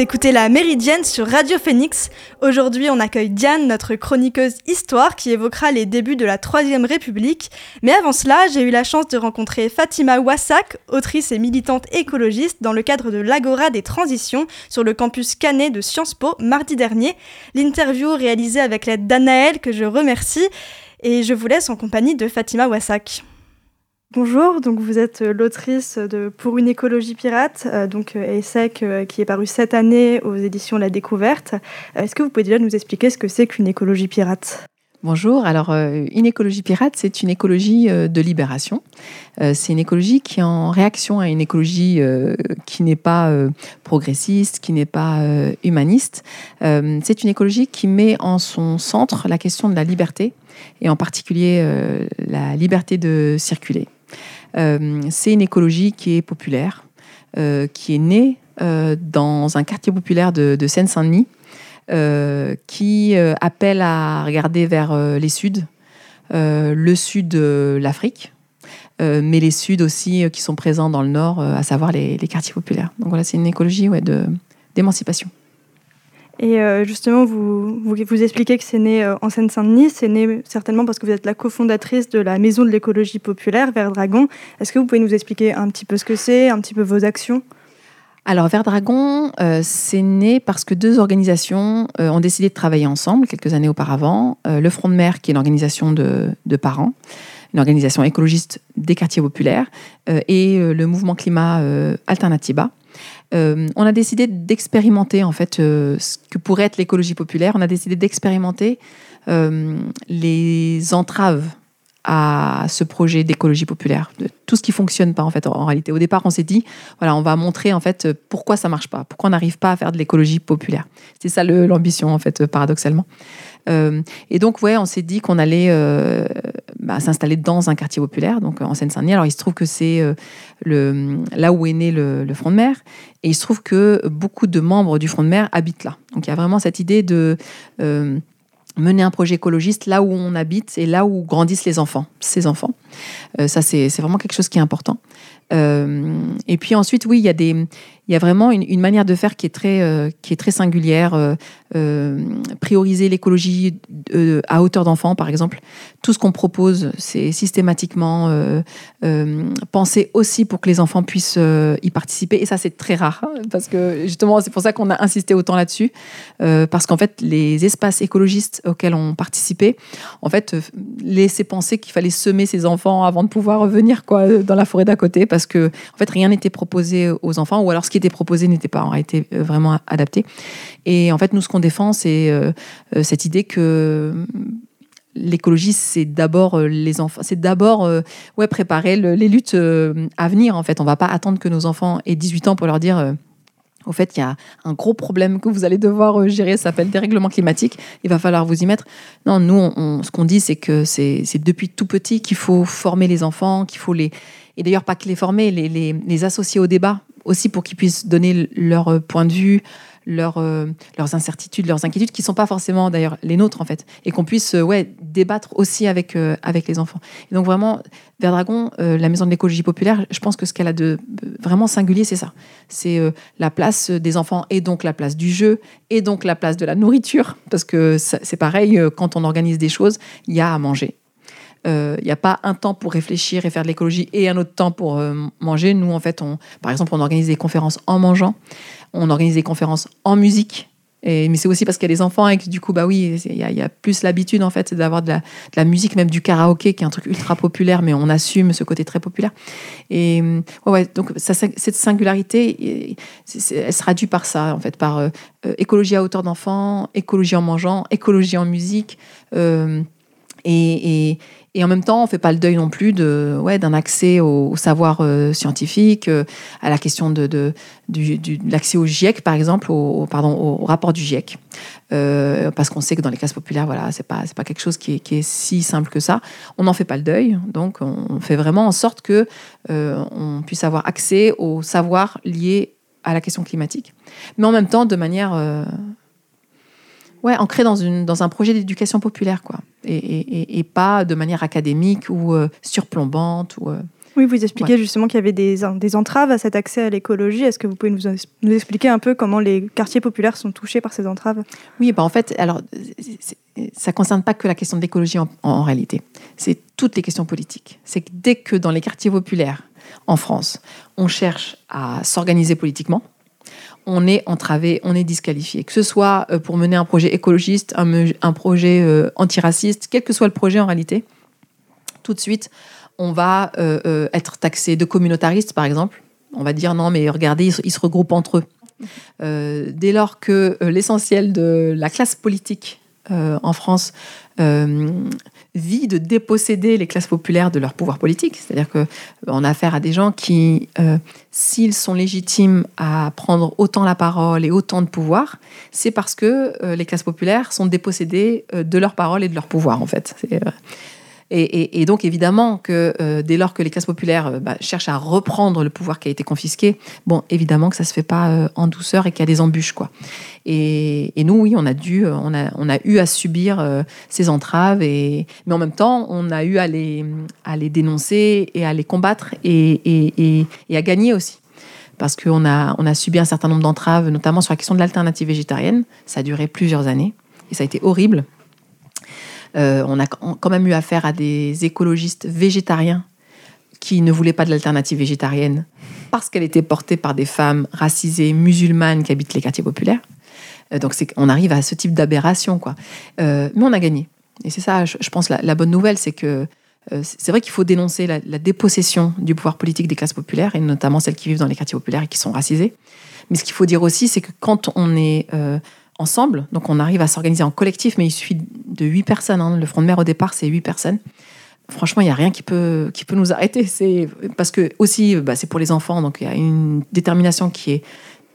écoutez La Méridienne sur Radio Phoenix. Aujourd'hui, on accueille Diane, notre chroniqueuse histoire, qui évoquera les débuts de la Troisième République. Mais avant cela, j'ai eu la chance de rencontrer Fatima Wassak, autrice et militante écologiste, dans le cadre de l'Agora des transitions sur le campus Canet de Sciences Po mardi dernier. L'interview réalisée avec l'aide d'Anaël, que je remercie, et je vous laisse en compagnie de Fatima Wassak. Bonjour, donc vous êtes euh, l'autrice de Pour une écologie pirate, euh, donc euh, ESSEC qui est paru cette année aux éditions La Découverte. Est-ce que vous pouvez déjà nous expliquer ce que c'est qu'une écologie pirate? Bonjour, alors une écologie pirate, c'est une écologie de libération. C'est une écologie qui est en réaction à une écologie qui n'est pas progressiste, qui n'est pas humaniste. C'est une écologie qui met en son centre la question de la liberté et en particulier la liberté de circuler. Euh, c'est une écologie qui est populaire, euh, qui est née euh, dans un quartier populaire de, Seine-Saint-Denis, qui appelle à regarder vers les suds, le sud de l'Afrique, mais les suds aussi qui sont présents dans le nord, à savoir les, quartiers populaires. Donc voilà, c'est une écologie ouais, d'émancipation. Et euh, justement, vous, vous, vous, expliquez que c'est né euh, en Seine-Saint-Denis. C'est né certainement parce que vous êtes la cofondatrice de la Maison de l'écologie populaire, Vert Dragon. Est-ce que vous pouvez nous expliquer un petit peu ce que c'est, un petit peu vos actions? Alors, Vert Dragon, euh, c'est né parce que deux organisations ont décidé de travailler ensemble quelques années auparavant. le Front de mer, qui est une organisation de, de, parents, une organisation écologiste des quartiers populaires, et le mouvement climat Alternativa, euh, on a décidé d'expérimenter en fait euh, ce que pourrait être l'écologie populaire. On a décidé d'expérimenter euh, les entraves à ce projet d'écologie populaire, de tout ce qui fonctionne pas en fait en, réalité. Au départ, on s'est dit voilà, on va montrer en fait pourquoi ça marche pas, pourquoi on n'arrive pas à faire de l'écologie populaire. C'est ça l'ambition en fait paradoxalement. Euh, et donc, ouais, on s'est dit qu'on allait euh, bah, s'installer dans un quartier populaire, donc en Seine-Saint-Denis. Alors, il se trouve que c'est euh, le, là où est né le, Front de mer. Et il se trouve que beaucoup de membres du Front de mer habitent là. Donc, il y a vraiment cette idée de mener un projet écologiste là où on habite et là où grandissent les enfants, ces enfants. ça, c'est vraiment quelque chose qui est important. et puis ensuite, oui, il y a des, il y a vraiment une, manière de faire qui est très, euh, qui est très singulière. Euh, euh, prioriser l'écologie à hauteur d'enfant, par exemple. Tout ce qu'on propose, c'est systématiquement penser aussi pour que les enfants puissent y participer. Et ça, c'est très rare, hein, parce que justement, c'est pour ça qu'on a insisté autant là-dessus. parce qu'en fait, les espaces écologistes auxquels on participait, en fait, laissaient penser qu'il fallait semer ses enfants avant de pouvoir revenir quoi, dans la forêt d'à côté, parce que en fait, rien n'était proposé aux enfants, ou alors ce qui était proposé n'était pas en réalité euh, vraiment adapté. Et en fait, nous, ce qu'on défend, c'est euh, euh, cette idée que l'écologie, c'est d'abord les enfants, c'est d'abord ouais, préparer les luttes à venir. En fait, on va pas attendre que nos enfants aient 18 ans pour leur dire. au fait, il y a un gros problème que vous allez devoir gérer, ça s'appelle dérèglement climatique. Il va falloir vous y mettre. Non, nous, ce qu'on dit, c'est que c'est depuis tout petit qu'il faut former les enfants, qu'il faut les. Et d'ailleurs, pas que les former, les, les associer au débat aussi pour qu'ils puissent donner leur euh, point de vue, euh, leurs incertitudes, leurs inquiétudes, qui ne sont pas forcément d'ailleurs les nôtres en fait, et qu'on puisse euh, ouais, débattre aussi avec, avec les enfants. Et donc vraiment, Vert Dragon, la maison de l'écologie populaire, je pense que ce qu'elle a de vraiment singulier, c'est ça. C'est la place des enfants et donc la place du jeu et donc la place de la nourriture, parce que c'est pareil, quand on organise des choses, il y a à manger il euh, n'y a pas un temps pour réfléchir et faire de l'écologie et un autre temps pour euh, manger. Nous, en fait, on, par exemple, on organise des conférences en mangeant, on organise des conférences en musique. Mais c'est aussi parce qu'il y a des enfants et que du coup, bah oui, il y, a plus l'habitude en fait d'avoir de la, musique, même du karaoké, qui est un truc ultra populaire, mais on assume ce côté très populaire. Et donc cette singularité, elle sera due par ça, en fait, par euh, écologie à hauteur d'enfant, écologie en mangeant, écologie en musique. et en même temps, on fait pas le deuil non plus d'un accès au, savoir euh, scientifique, euh, à la question de, l'accès au GIEC, par exemple, au, rapport du GIEC. Euh, parce qu'on sait que dans les classes populaires, voilà, c'est pas, c'est pas quelque chose qui est, qui est, si simple que ça. On n'en fait pas le deuil, donc on fait vraiment en sorte que on puisse avoir accès au savoir lié à la question climatique, mais en même temps de manière ouais, ancré dans, une, dans un projet d'éducation populaire, quoi. Et, et, et, pas de manière académique ou euh, surplombante. Ou, euh, Oui, vous expliquez justement qu'il y avait des, des, entraves à cet accès à l'écologie. Est-ce que vous pouvez nous, nous, expliquer un peu comment les quartiers populaires sont touchés par ces entraves? Oui, bah en fait, alors, ça ne concerne pas que la question de l'écologie en, en, réalité. C'est toutes les questions politiques. C'est que dès que dans les quartiers populaires en France, on cherche à s'organiser politiquement, on est entravé, on est disqualifié. Que ce soit euh, pour mener un projet écologiste, un, projet euh, antiraciste, quel que soit le projet en réalité, tout de suite, on va euh, être taxé de communautariste, par exemple. On va dire non, mais regardez, ils, se regroupent entre eux. dès lors que l'essentiel de la classe politique en France vie de déposséder les classes populaires de leur pouvoir politique. C'est-à-dire qu'on a affaire à des gens qui, euh, s'ils sont légitimes à prendre autant la parole et autant de pouvoir, c'est parce que euh, les classes populaires sont dépossédées euh, de leur parole et de leur pouvoir, en fait. Et, donc, évidemment, que euh, dès lors que les classes populaires euh, bah, cherchent à reprendre le pouvoir qui a été confisqué, bon, évidemment que ça se fait pas euh, en douceur et qu'il y a des embûches, quoi. Et, nous, oui, on a dû, on a, on a eu à subir ces entraves, et, mais en même temps, on a eu à les, à les dénoncer et à les combattre et, et à gagner aussi parce qu'on a, on a subi un certain nombre d'entraves, notamment sur la question de l'alternative végétarienne. Ça a duré plusieurs années et ça a été horrible. Euh, on a quand même eu affaire à des écologistes végétariens qui ne voulaient pas de l'alternative végétarienne parce qu'elle était portée par des femmes racisées musulmanes qui habitent les quartiers populaires. Euh, donc on arrive à ce type d'aberration. quoi. Euh, mais on a gagné. Et c'est ça, je, pense, la, bonne nouvelle, c'est que c'est vrai qu'il faut dénoncer la, dépossession du pouvoir politique des classes populaires, et notamment celles qui vivent dans les quartiers populaires et qui sont racisées. Mais ce qu'il faut dire aussi, c'est que quand on est ensemble. Donc on arrive à s'organiser en collectif, mais il suffit de huit personnes. Hein. Le front de mer au départ, c'est huit personnes. Franchement, il n'y a rien qui peut, qui peut nous arrêter. C'est parce que aussi, bah, c'est pour les enfants, donc il y a une détermination qui est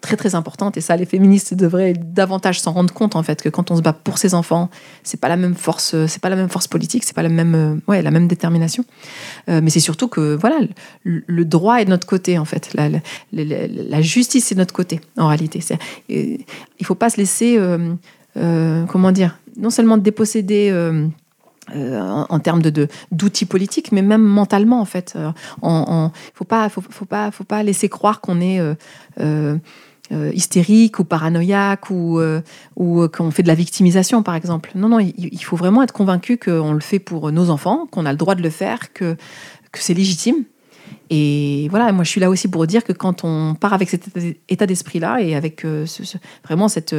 très très importante et ça les féministes devraient davantage s'en rendre compte en fait que quand on se bat pour ses enfants c'est pas pas la même force politique c'est pas la même euh, ouais la même détermination euh, mais c'est surtout que voilà le, droit est de notre côté en fait la, justice est de notre côté en réalité euh, il faut pas se laisser comment dire non seulement déposséder en, termes d'outils politiques, mais même mentalement en fait. Il ne faut pas, faut, pas, faut pas laisser croire qu'on est euh, hystérique ou paranoïaque ou, euh, euh, qu'on fait de la victimisation, par exemple. Non, non, il, faut vraiment être convaincu qu'on le fait pour nos enfants, qu'on a le droit de le faire, que c'est légitime. Et voilà, moi je suis là aussi pour dire que quand on part avec cet état d'esprit-là et avec vraiment cette,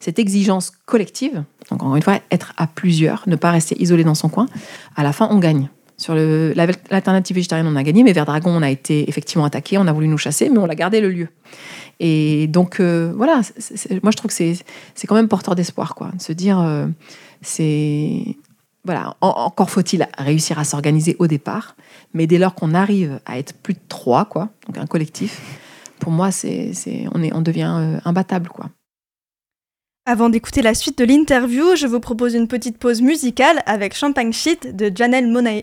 cette exigence collective, donc encore une fois, être à plusieurs, ne pas rester isolé dans son coin, à la fin on gagne. Sur l'alternative végétarienne, on a gagné, mais vers Dragon, on a été effectivement attaqué, on a voulu nous chasser, mais on a gardé le lieu. Et donc, euh, voilà, moi je trouve que c'est quand même porteur d'espoir, quoi, de se dire, euh, c'est. Voilà, encore faut-il réussir à s'organiser au départ, mais dès lors qu'on arrive à être plus de trois, quoi, donc un collectif, pour moi, c'est on, devient euh, imbattable, quoi. Avant d'écouter la suite de l'interview, je vous propose une petite pause musicale avec Champagne Shit de Janelle Monae.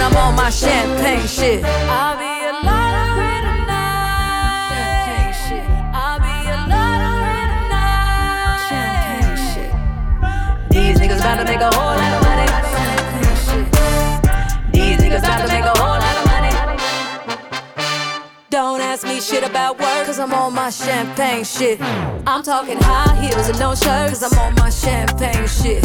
and I'm on my champagne shit. I'll be a lottery tonight. Champagne shit. I'll be a lottery tonight. Champagne shit. These niggas bout to make a whole lot of money. Champagne shit. These niggas to make a whole lot of money. Don't ask me shit about work, cause I'm on my champagne shit. I'm talking high heels and no shirts, cause I'm on my champagne shit.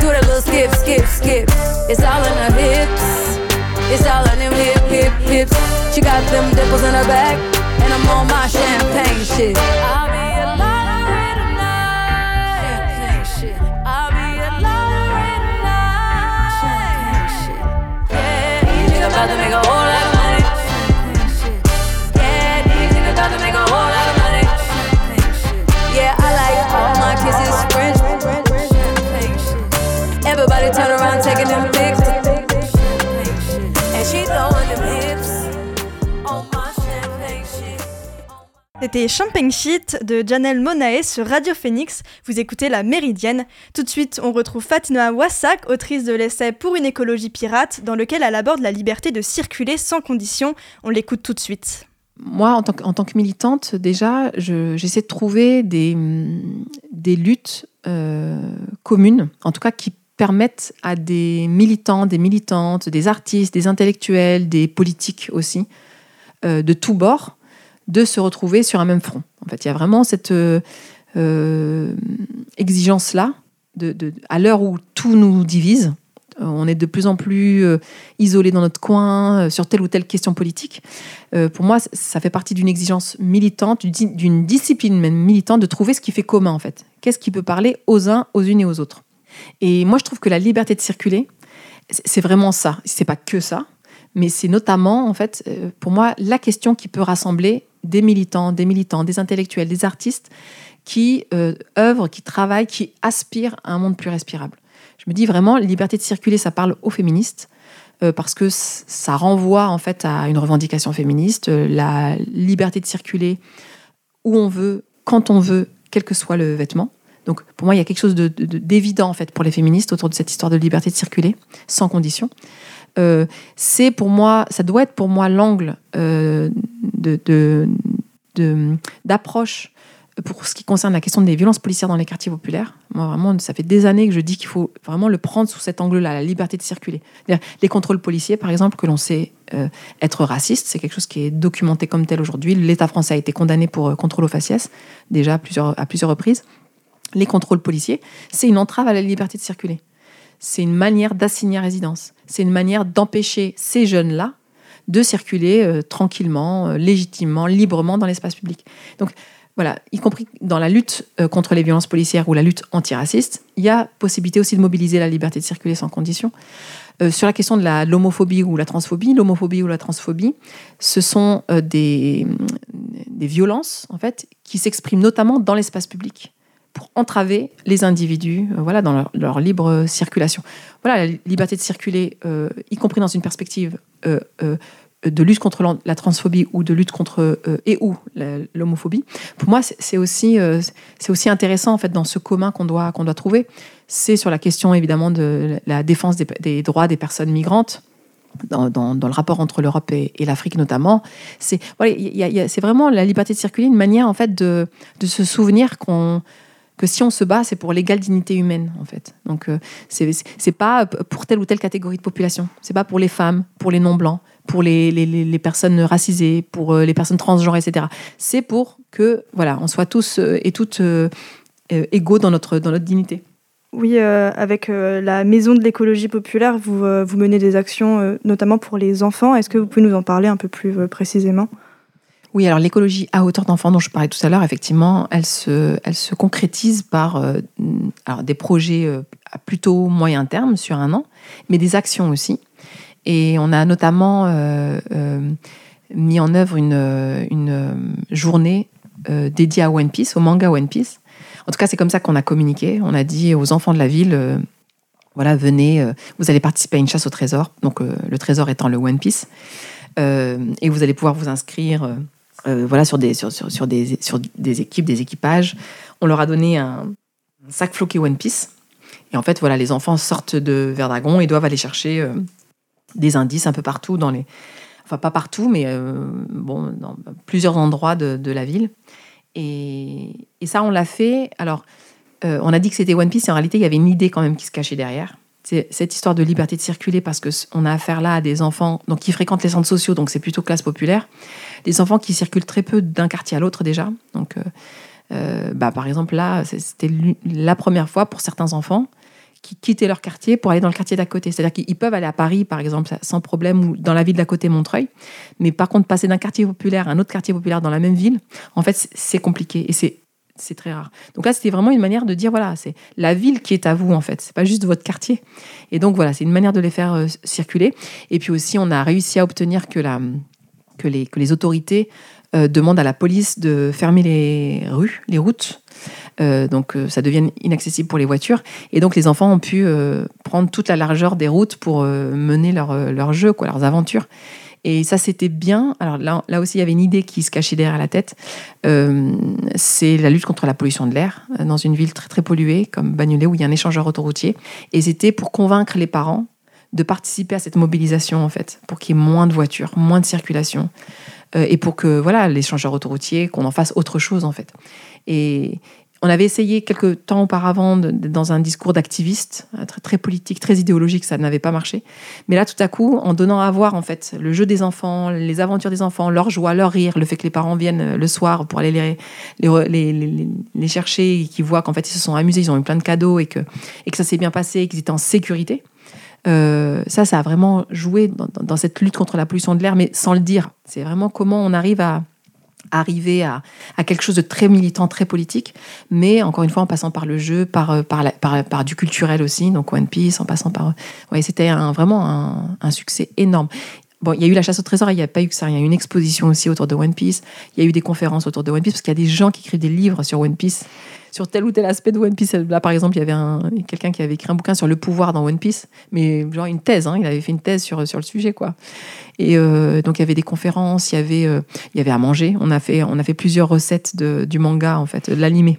Do that little skip, skip, skip. It's all in her hips. It's all in them hip, hip, hips. She got them dimples in her back. And I'm on my champagne shit. I'll C'était Champagne Shit de Janelle Monae sur Radio Phoenix. Vous écoutez La Méridienne. Tout de suite, on retrouve Fatima Wassak, autrice de l'essai Pour une écologie pirate, dans lequel elle aborde la liberté de circuler sans condition. On l'écoute tout de suite. Moi, en tant que, tant que militante, déjà, je- j'essaie de trouver des, des luttes euh, communes, en tout cas qui permettent à des militants, des militantes, des artistes, des intellectuels, des politiques aussi, euh, de tous bords, de se retrouver sur un même front. En fait, il y a vraiment cette euh, euh, exigence-là, à l'heure où tout nous divise. euh, On est de plus en plus isolés dans notre coin sur telle ou telle question politique. Pour moi, ça fait partie d'une exigence militante, d'une- discipline même militante de trouver ce qui fait commun en fait. Qu'est-ce qui peut parler aux uns, aux unes et aux autres. Et moi, je trouve que la liberté de circuler, c'est vraiment ça. C'est pas que ça, mais c'est notamment en fait, pour moi, la question qui peut rassembler des militants, des militants, des intellectuels, des artistes qui euh, œuvrent, qui travaillent, qui aspirent à un monde plus respirable. Je me dis vraiment, liberté de circuler, ça parle aux féministes euh, parce que ça renvoie en fait à une revendication féministe, euh, la liberté de circuler où on veut, quand on veut, quel que soit le vêtement. Donc pour moi, il y a quelque chose de- de- d'évident en fait pour les féministes autour de cette histoire de liberté de circuler sans condition. Euh, c'est pour moi, ça doit être pour moi l'angle euh, d'approche pour ce qui concerne la question des violences policières dans les quartiers populaires. Moi, vraiment, ça fait des années que je dis qu'il faut vraiment le prendre sous cet angle-là, la liberté de circuler. Les contrôles policiers, par exemple, que l'on sait euh, être racistes, c'est quelque chose qui est documenté comme tel aujourd'hui. L'État français a été condamné pour euh, contrôle au faciès, déjà à plusieurs, à plusieurs reprises. Les contrôles policiers, c'est une entrave à la liberté de circuler. C'est une manière d'assigner à résidence. C'est une manière d'empêcher ces jeunes-là de circuler euh, tranquillement, euh, légitimement, librement dans l'espace public. Donc voilà, y compris dans la lutte euh, contre les violences policières ou la lutte antiraciste, il y a possibilité aussi de mobiliser la liberté de circuler sans condition. Sur la question de l'homophobie ou la transphobie, l'homophobie ou la transphobie, ce sont des, des violences en fait qui s'expriment notamment dans l'espace public pour entraver les individus euh, voilà, dans leur, libre circulation. Voilà, la liberté de circuler, euh, y compris dans une perspective euh, de lutte contre la transphobie ou de lutte contre et ou l'homophobie, pour moi, c'est aussi, c'est aussi intéressant en fait dans ce commun qu'on doit, qu'on doit trouver. C'est sur la question évidemment de la défense des, droits des personnes migrantes. Dans, dans- le rapport entre l'Europe et, l'Afrique notamment, c'est voilà, vraiment la liberté de circuler, une manière en fait de, de se souvenir qu'on que si on se bat, c'est pour l'égale dignité humaine, en fait. Donc, euh, c'est pas pour telle ou telle catégorie de population. C'est pas pour les femmes, pour les non-blancs, pour les, les, les- personnes racisées, pour euh, les personnes transgenres, etc. C'est pour que, voilà, on soit tous euh, et toutes euh, égaux dans notre, dans notre dignité. Oui, avec la Maison de l'écologie populaire, vous, vous menez des actions notamment pour les enfants. Est-ce que vous pouvez nous en parler un peu plus précisément? Oui, alors l'écologie à hauteur d'enfant dont je parlais tout à l'heure, effectivement, elle se, elle se concrétise par euh, alors des projets euh, à plutôt moyen terme, sur un an, mais des actions aussi. Et on a notamment euh, mis en œuvre une, une journée dédiée à One Piece, au manga One Piece. En tout cas, c'est comme ça qu'on a communiqué. On a dit aux enfants de la ville, voilà, venez, vous allez participer à une chasse au trésor, donc le trésor étant le One Piece, et vous allez pouvoir vous inscrire. Euh, voilà, sur des, sur, sur, sur des, sur des équipes, des équipages. On leur a donné un, sac floqué One Piece. Et en fait, voilà, les enfants sortent de Verdragon et doivent aller chercher euh, des indices un peu partout dans les. Enfin, pas partout, mais euh, bon, dans plusieurs endroits de, de la ville. Et, et ça, on l'a fait. Alors, on a dit que c'était One Piece, et en réalité, il y avait une idée quand même qui se cachait derrière. Cette histoire de liberté de circuler parce que on a affaire là à des enfants donc qui fréquentent les centres sociaux, donc c'est plutôt classe populaire, des enfants qui circulent très peu d'un quartier à l'autre déjà. Donc, euh, euh, bah, par exemple là, c'était la première fois pour certains enfants qui quittaient leur quartier pour aller dans le quartier d'à côté. C'est-à-dire qu'ils peuvent aller à Paris, par exemple, sans problème, ou dans la ville d'à côté, Montreuil. Mais par contre, passer d'un quartier populaire à un autre quartier populaire dans la même ville, en fait, c'est compliqué. Et c'est c'est très rare. Donc là, c'était vraiment une manière de dire voilà, c'est la ville qui est à vous en fait, c'est pas juste votre quartier. Et donc voilà, c'est une manière de les faire euh, circuler. Et puis aussi, on a réussi à obtenir que la que les que les autorités euh, demandent à la police de fermer les rues, les routes. Euh, donc ça devient inaccessible pour les voitures. Et donc les enfants ont pu prendre toute la largeur des routes pour mener leur, leur jeu, quoi, leurs aventures. Et ça, c'était bien. Alors là, là aussi, il y avait une idée qui se cachait derrière la tête. Euh, c'est la lutte contre la pollution de l'air euh, dans une ville très très polluée comme Bagnolet où il y a un échangeur autoroutier. Et c'était pour convaincre les parents de participer à cette mobilisation en fait, pour qu'il y ait moins de voitures, moins de circulation, euh, et pour que voilà l'échangeur autoroutier, qu'on en fasse autre chose en fait. Et, on avait essayé quelques temps auparavant dans un discours d'activiste, euh, très, politique, très idéologique, ça n'avait pas marché. Mais là, tout à coup, en donnant à voir en fait le jeu des enfants, les aventures des enfants, leur joie, leur rire, le fait que les parents viennent euh, le soir pour aller les, chercher et qu'ils voient qu'en fait ils se sont amusés, ils ont eu plein de cadeaux et que, ça s'est bien passé qu'ils étaient en sécurité. Euh, ça, ça a vraiment joué dans cette lutte contre la pollution de l'air, mais sans le dire. C'est vraiment comment on arrive à, arriver à, quelque chose de très militant, très politique, mais encore une fois en passant par le jeu, par, euh, du culturel aussi, donc One Piece, en passant par... Ouais, c'était vraiment un, succès énorme. Bon, il y a eu la chasse au trésor, il n'y a pas eu que ça. Il y a eu une exposition aussi autour de One Piece. Il y a eu des conférences autour de One Piece, parce qu'il y a des gens qui écrivent des livres sur One Piece sur tel ou tel aspect de One Piece. Là, par exemple, il y avait quelqu'un qui avait écrit un bouquin sur le pouvoir dans One Piece, mais genre une thèse, hein, il avait fait une thèse sur, sur le sujet, quoi. Et euh, donc, il y avait des conférences, il y avait, euh, il y avait à manger. On a fait, on a fait plusieurs recettes de, du manga, en fait, de l'animé.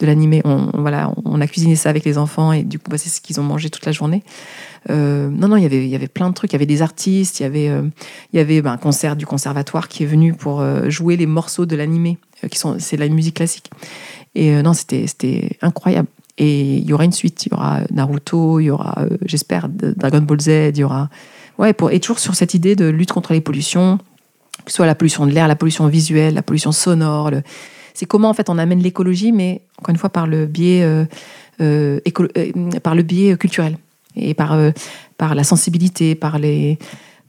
De l'animé. On, voilà, on a cuisiné ça avec les enfants et du coup, bah, c'est ce qu'ils ont mangé toute la journée. Euh, non, non, il y avait, y avait plein de trucs. Il y avait des artistes, il y avait, il y avait bah, un concert du conservatoire qui est venu pour jouer les morceaux de l'animé, qui c'est la musique classique. Et euh, non, c'était incroyable. Et il y aura une suite. Il y aura Naruto, il y aura, euh, j'espère, Dragon Ball Z. Il y aura. Ouais, pour, et toujours sur cette idée de lutte contre les pollutions, que ce soit la pollution de l'air, la pollution visuelle, la pollution sonore. C'est comment en fait on amène l'écologie, mais encore une fois par le biais, euh, par le biais culturel et par, par la sensibilité, par les,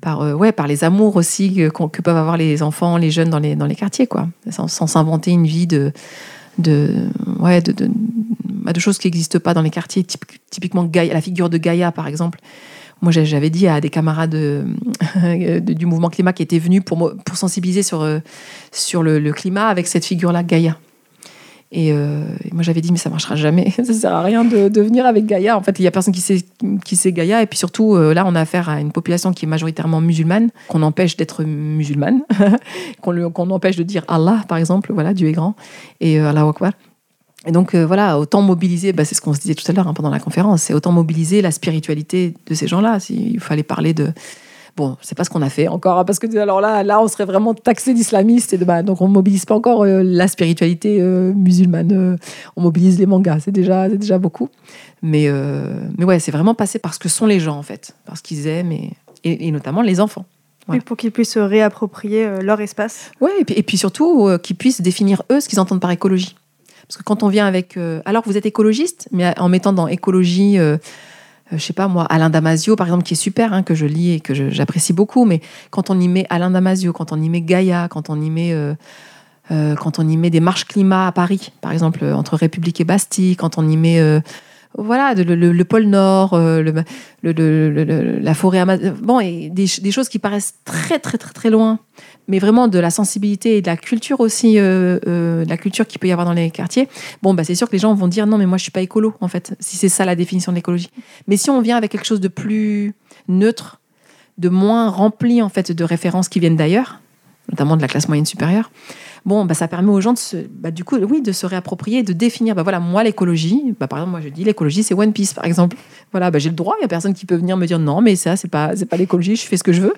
par, ouais, par les amours aussi que, peuvent avoir les enfants, les jeunes dans les, dans les quartiers, quoi, sans s'inventer une vie de, de, ouais, de, de, bah, de choses qui n'existent pas dans les quartiers. Typiquement, Gaïa, la figure de Gaïa, par exemple. Moi, j'avais dit à des camarades du mouvement climat qui étaient venus pour, pour sensibiliser sur, euh, sur le, le climat avec cette figure-là, Gaïa. Euh, et, moi, j'avais dit, mais ça marchera jamais. ça sert à rien de, venir avec Gaïa. En fait, il y a personne qui sait, qui sait Gaïa. Et puis surtout, euh, là, on a affaire à une population qui est majoritairement musulmane, qu'on empêche d'être musulmane, qu'on empêche de dire Allah, par exemple. Voilà, Dieu est grand. Et euh, Allah Akbar. Et donc, voilà, autant mobiliser, bah, c'est ce qu'on se disait tout à l'heure hein, pendant la conférence, c'est autant mobiliser la spiritualité de ces gens-là. S'il fallait parler de Bon, c'est pas ce qu'on a fait encore, hein, parce que alors là, là, on serait vraiment taxé d'islamiste et de, bah, donc on mobilise pas encore euh, la spiritualité euh, musulmane. Euh, on mobilise les mangas, c'est déjà, c'est déjà beaucoup. Mais, mais ouais, c'est vraiment passé par ce que sont les gens en fait, par ce qu'ils aiment et, et, notamment les enfants. Oui, pour qu'ils puissent se réapproprier leur espace. Ouais, et puis, et puis surtout qu'ils puissent définir eux ce qu'ils entendent par écologie. Parce que quand on vient avec, alors vous êtes écologiste, mais en mettant dans écologie je sais pas moi, Alain Damasio, par exemple, qui est super, hein, que je lis et que j'apprécie beaucoup, mais quand on y met Alain Damasio, quand on y met Gaïa, quand on y met, euh, euh, quand on y met des marches climat à Paris, par exemple, entre République et Bastille, quand on y met voilà, le, pôle Nord, le, la forêt amazonienne, bon, et des, des, choses qui paraissent très, très, très, très loin mais vraiment de la sensibilité et de la culture aussi, euh, euh, de la culture qu'il peut y avoir dans les quartiers, bon, bah, c'est sûr que les gens vont dire non, mais moi je suis pas écolo, en fait, si c'est ça la définition de l'écologie. Mais si on vient avec quelque chose de plus neutre, de moins rempli en fait de références qui viennent d'ailleurs, notamment de la classe moyenne supérieure, bon, bah, ça permet aux gens de se, bah, du coup, oui, de se réapproprier, de définir, bah, voilà, moi, l'écologie, bah, par exemple, moi, je dis l'écologie, c'est One Piece, par exemple. Voilà, bah, j'ai le droit, il n'y a personne qui peut venir me dire non, mais ça, c'est pas, pas l'écologie, je fais ce que je veux.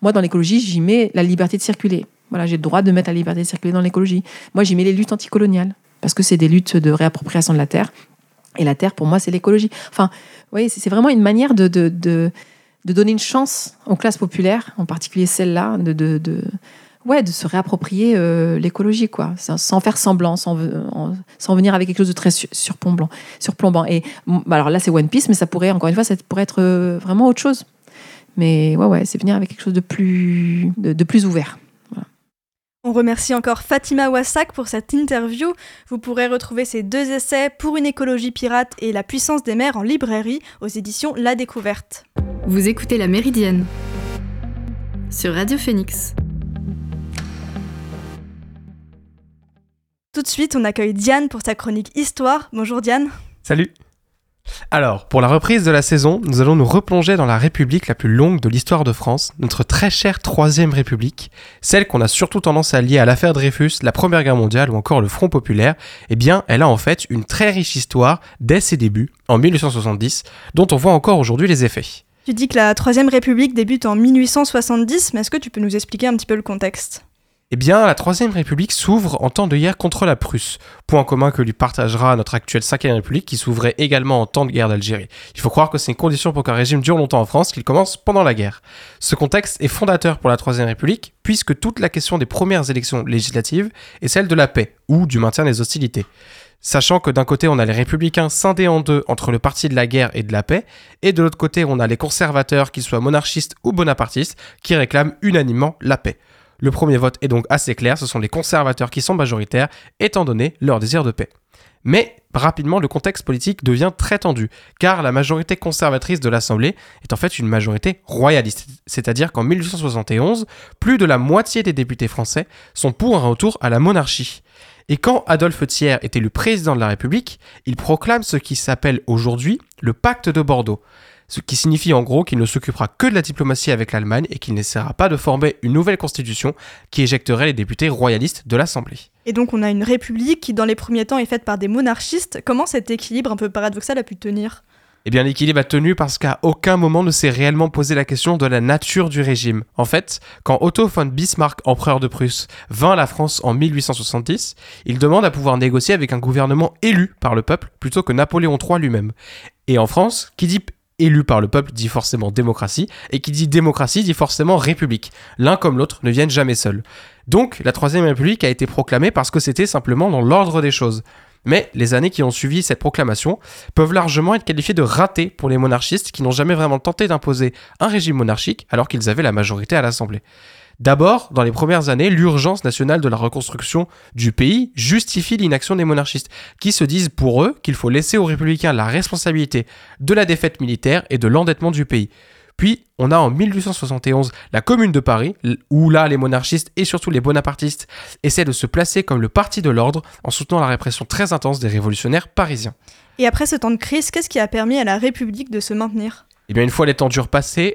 Moi, dans l'écologie, j'y mets la liberté de circuler. Voilà, j'ai le droit de mettre la liberté de circuler dans l'écologie. Moi, j'y mets les luttes anticoloniales, parce que c'est des luttes de réappropriation de la terre Et la terre, pour moi, c'est l'écologie. Enfin, vous voyez, c'est vraiment une manière de, de, de, de donner une chance aux classes populaires, en particulier celles-là, de, de, ouais, de se réapproprier euh, l'écologie, quoi, sans, faire semblant, sans, ve- en- sans venir avec quelque chose de très su- surplombant. surplombant. Et bah, alors là, c'est One Piece, mais ça pourrait, encore une fois, ça pourrait être euh, vraiment autre chose. Mais ouais, ouais, c'est venir avec quelque chose de plus, de, de plus ouvert. On remercie encore Fatima Wassak pour cette interview. Vous pourrez retrouver ces deux essais pour une écologie pirate et la puissance des mers en librairie aux éditions La Découverte. Vous écoutez La Méridienne sur Radio Phoenix. Tout de suite, on accueille Diane pour sa chronique Histoire. Bonjour Diane. Salut Alors, pour la reprise de la saison, nous allons nous replonger dans la République la plus longue de l'histoire de France, notre très chère Troisième République, celle qu'on a surtout tendance à lier à l'affaire Dreyfus, la Première Guerre mondiale ou encore le Front Populaire. Eh bien, elle a en fait une très riche histoire dès ses débuts, en 1870, dont on voit encore aujourd'hui les effets. Tu dis que la Troisième République débute en 1870, mais est-ce que tu peux nous expliquer un petit peu le contexte? Eh bien, la Troisième République s'ouvre en temps de guerre contre la Prusse, point commun que lui partagera notre actuelle Cinquième République qui s'ouvrait également en temps de guerre d'Algérie. Il faut croire que c'est une condition pour qu'un régime dure longtemps en France qu'il commence pendant la guerre. Ce contexte est fondateur pour la Troisième République, puisque toute la question des premières élections législatives est celle de la paix, ou du maintien des hostilités. Sachant que d'un côté on a les républicains scindés en deux entre le parti de la guerre et de la paix, et de l'autre côté on a les conservateurs, qu'ils soient monarchistes ou bonapartistes, qui réclament unanimement la paix. Le premier vote est donc assez clair, ce sont les conservateurs qui sont majoritaires, étant donné leur désir de paix. Mais rapidement, le contexte politique devient très tendu, car la majorité conservatrice de l'Assemblée est en fait une majorité royaliste. C'est-à-dire qu'en 1871, plus de la moitié des députés français sont pour un retour à la monarchie. Et quand Adolphe Thiers est élu président de la République, il proclame ce qui s'appelle aujourd'hui le pacte de Bordeaux. Ce qui signifie en gros qu'il ne s'occupera que de la diplomatie avec l'Allemagne et qu'il n'essaiera pas de former une nouvelle constitution qui éjecterait les députés royalistes de l'Assemblée. Et donc on a une république qui dans les premiers temps est faite par des monarchistes. Comment cet équilibre un peu paradoxal a pu tenir? Eh bien, l'équilibre a tenu parce qu'à aucun moment ne s'est réellement posé la question de la nature du régime. En fait, quand Otto von Bismarck, empereur de Prusse, vint à la France en 1870, il demande à pouvoir négocier avec un gouvernement élu par le peuple plutôt que Napoléon III lui-même. Et en France, qui dit élu par le peuple dit forcément démocratie, et qui dit démocratie dit forcément république. L'un comme l'autre ne viennent jamais seuls. Donc, la Troisième République a été proclamée parce que c'était simplement dans l'ordre des choses. Mais les années qui ont suivi cette proclamation peuvent largement être qualifiées de ratées pour les monarchistes qui n'ont jamais vraiment tenté d'imposer un régime monarchique alors qu'ils avaient la majorité à l'Assemblée. D'abord, dans les premières années, l'urgence nationale de la reconstruction du pays justifie l'inaction des monarchistes, qui se disent pour eux qu'il faut laisser aux républicains la responsabilité de la défaite militaire et de l'endettement du pays. Puis, on a en 1871 la Commune de Paris, où là, les monarchistes et surtout les bonapartistes essaient de se placer comme le parti de l'ordre en soutenant la répression très intense des révolutionnaires parisiens. Et après ce temps de crise, qu'est-ce qui a permis à la République de se maintenir? Et bien une fois les temps durs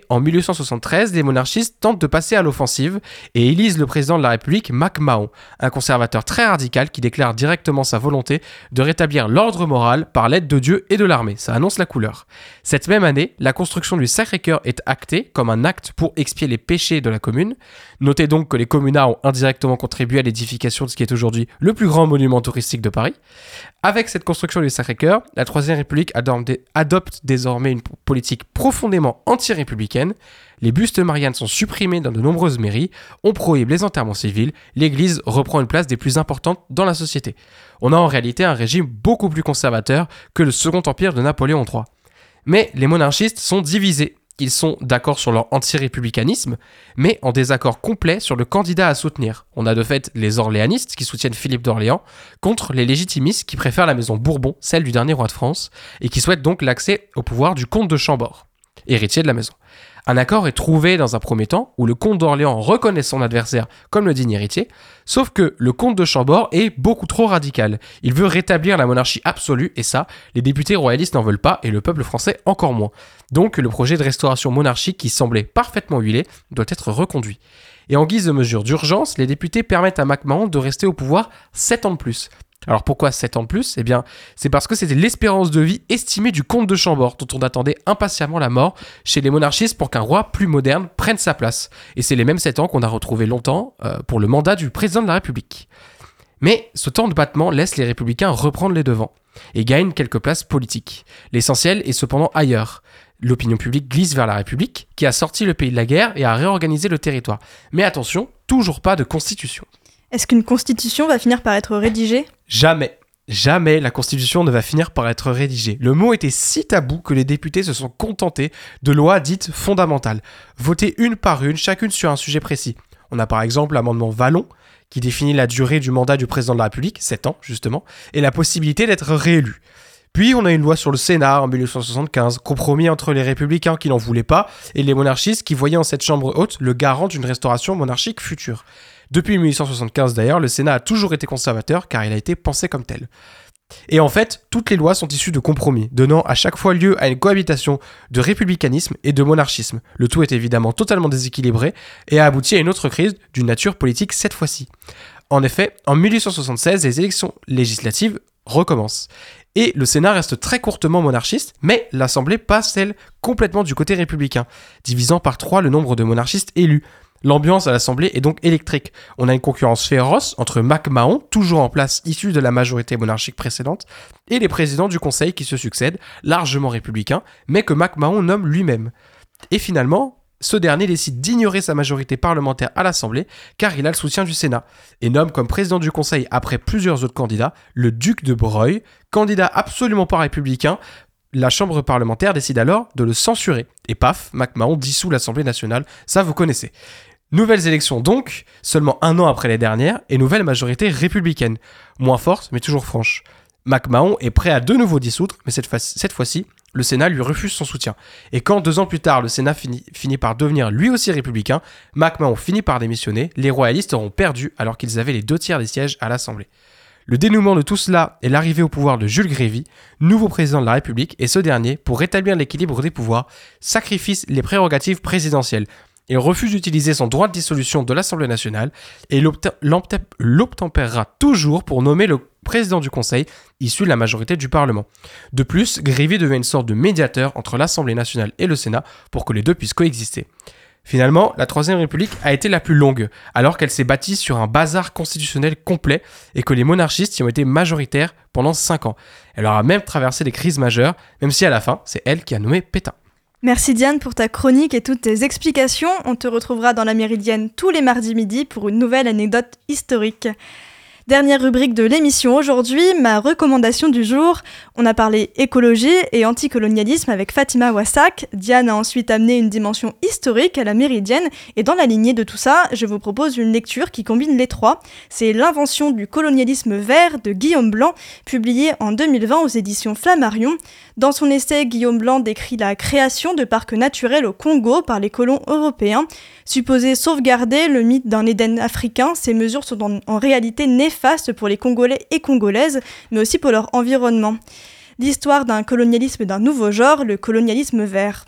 en 1873, les monarchistes tentent de passer à l'offensive et élisent le président de la République, MacMahon, un conservateur très radical qui déclare directement sa volonté de rétablir l'ordre moral par l'aide de Dieu et de l'armée. Ça annonce la couleur. Cette même année, la construction du Sacré-Cœur est actée comme un acte pour expier les péchés de la commune. Notez donc que les communards ont indirectement contribué à l'édification de ce qui est aujourd'hui le plus grand monument touristique de Paris. Avec cette construction du Sacré-Cœur, la Troisième République adopte désormais une politique profondément anti-républicaine. Les bustes de Marianne sont supprimés dans de nombreuses mairies, on prohibe les enterrements civils, l'Église reprend une place des plus importantes dans la société. On a en réalité un régime beaucoup plus conservateur que le Second Empire de Napoléon III. Mais les monarchistes sont divisés. Ils sont d'accord sur leur anti-républicanisme, mais en désaccord complet sur le candidat à soutenir. On a de fait les orléanistes qui soutiennent Philippe d'Orléans contre les légitimistes qui préfèrent la maison Bourbon, celle du dernier roi de France, et qui souhaitent donc l'accès au pouvoir du comte de Chambord, héritier de la maison. Un accord est trouvé dans un premier temps où le comte d'Orléans reconnaît son adversaire comme le digne héritier, sauf que le comte de Chambord est beaucoup trop radical. Il veut rétablir la monarchie absolue et ça, les députés royalistes n'en veulent pas et le peuple français encore moins. Donc le projet de restauration monarchique qui semblait parfaitement huilé doit être reconduit. Et en guise de mesure d'urgence, les députés permettent à MacMahon de rester au pouvoir 7 ans de plus. Alors pourquoi 7 ans de plus? Eh bien, c'est parce que c'était l'espérance de vie estimée du comte de Chambord, dont on attendait impatiemment la mort chez les monarchistes pour qu'un roi plus moderne prenne sa place. Et c'est les mêmes 7 ans qu'on a retrouvés longtemps euh, pour le mandat du président de la République. Mais ce temps de battement laisse les républicains reprendre les devants et gagnent quelques places politiques. L'essentiel est cependant ailleurs. L'opinion publique glisse vers la République, qui a sorti le pays de la guerre et a réorganisé le territoire. Mais attention, toujours pas de constitution. Est-ce qu'une constitution va finir par être rédigée? Jamais. Jamais la Constitution ne va finir par être rédigée. Le mot était si tabou que les députés se sont contentés de lois dites fondamentales, votées une par une, chacune sur un sujet précis. On a par exemple l'amendement Vallon, qui définit la durée du mandat du président de la République, 7 ans justement, et la possibilité d'être réélu. Puis on a une loi sur le Sénat en 1875, compromis entre les républicains qui n'en voulaient pas et les monarchistes qui voyaient en cette chambre haute le garant d'une restauration monarchique future. Depuis 1875 d'ailleurs, le Sénat a toujours été conservateur car il a été pensé comme tel. Et en fait, toutes les lois sont issues de compromis, donnant à chaque fois lieu à une cohabitation de républicanisme et de monarchisme. Le tout est évidemment totalement déséquilibré et a abouti à une autre crise d'une nature politique cette fois-ci. En effet, en 1876, les élections législatives recommencent. Et le Sénat reste très courtement monarchiste, mais l'Assemblée passe, elle, complètement du côté républicain, divisant par trois le nombre de monarchistes élus. L'ambiance à l'Assemblée est donc électrique. On a une concurrence féroce entre MacMahon, toujours en place issu de la majorité monarchique précédente, et les présidents du Conseil qui se succèdent, largement républicains, mais que MacMahon nomme lui-même. Et finalement, ce dernier décide d'ignorer sa majorité parlementaire à l'Assemblée car il a le soutien du Sénat et nomme comme président du Conseil après plusieurs autres candidats le duc de Broglie, candidat absolument pas républicain. La Chambre parlementaire décide alors de le censurer. Et paf, MacMahon dissout l'Assemblée nationale, ça vous connaissez. Nouvelles élections donc, seulement un an après les dernières, et nouvelle majorité républicaine. Moins forte, mais toujours franche. MacMahon est prêt à de nouveau dissoudre, mais cette, fois- cette fois-ci, le Sénat lui refuse son soutien. Et quand deux ans plus tard, le Sénat finit, finit par devenir lui aussi républicain, MacMahon finit par démissionner, les royalistes auront perdu alors qu'ils avaient les deux tiers des sièges à l'Assemblée. Le dénouement de tout cela est l'arrivée au pouvoir de Jules Grévy, nouveau président de la République, et ce dernier, pour rétablir l'équilibre des pouvoirs, sacrifie les prérogatives présidentielles. Il refuse d'utiliser son droit de dissolution de l'Assemblée nationale et l'obte- l'obte- l'obtempérera toujours pour nommer le président du Conseil issu de la majorité du Parlement. De plus, Grévy devient une sorte de médiateur entre l'Assemblée nationale et le Sénat pour que les deux puissent coexister. Finalement, la Troisième République a été la plus longue, alors qu'elle s'est bâtie sur un bazar constitutionnel complet et que les monarchistes y ont été majoritaires pendant 5 ans. Elle aura même traversé des crises majeures, même si à la fin, c'est elle qui a nommé Pétain. Merci Diane pour ta chronique et toutes tes explications. On te retrouvera dans la Méridienne tous les mardis midi pour une nouvelle anecdote historique. Dernière rubrique de l'émission aujourd'hui, ma recommandation du jour. On a parlé écologie et anticolonialisme avec Fatima Wassak. Diane a ensuite amené une dimension historique à la Méridienne et dans la lignée de tout ça, je vous propose une lecture qui combine les trois. C'est L'invention du colonialisme vert de Guillaume Blanc, publié en 2020 aux éditions Flammarion. Dans son essai, Guillaume Blanc décrit la création de parcs naturels au Congo par les colons européens. Supposé sauvegarder le mythe d'un Éden africain, ces mesures sont en, en réalité néfastes pour les Congolais et Congolaises, mais aussi pour leur environnement. L'histoire d'un colonialisme d'un nouveau genre, le colonialisme vert.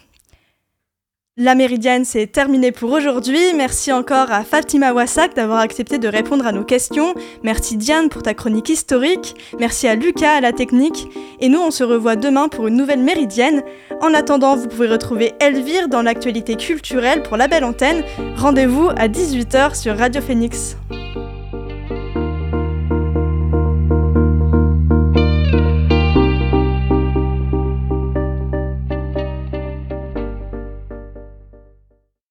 La Méridienne, c'est terminé pour aujourd'hui. Merci encore à Fatima Wassak d'avoir accepté de répondre à nos questions. Merci Diane pour ta chronique historique. Merci à Lucas à la technique. Et nous, on se revoit demain pour une nouvelle Méridienne. En attendant, vous pouvez retrouver Elvire dans l'actualité culturelle pour la belle antenne. Rendez-vous à 18h sur Radio Phoenix.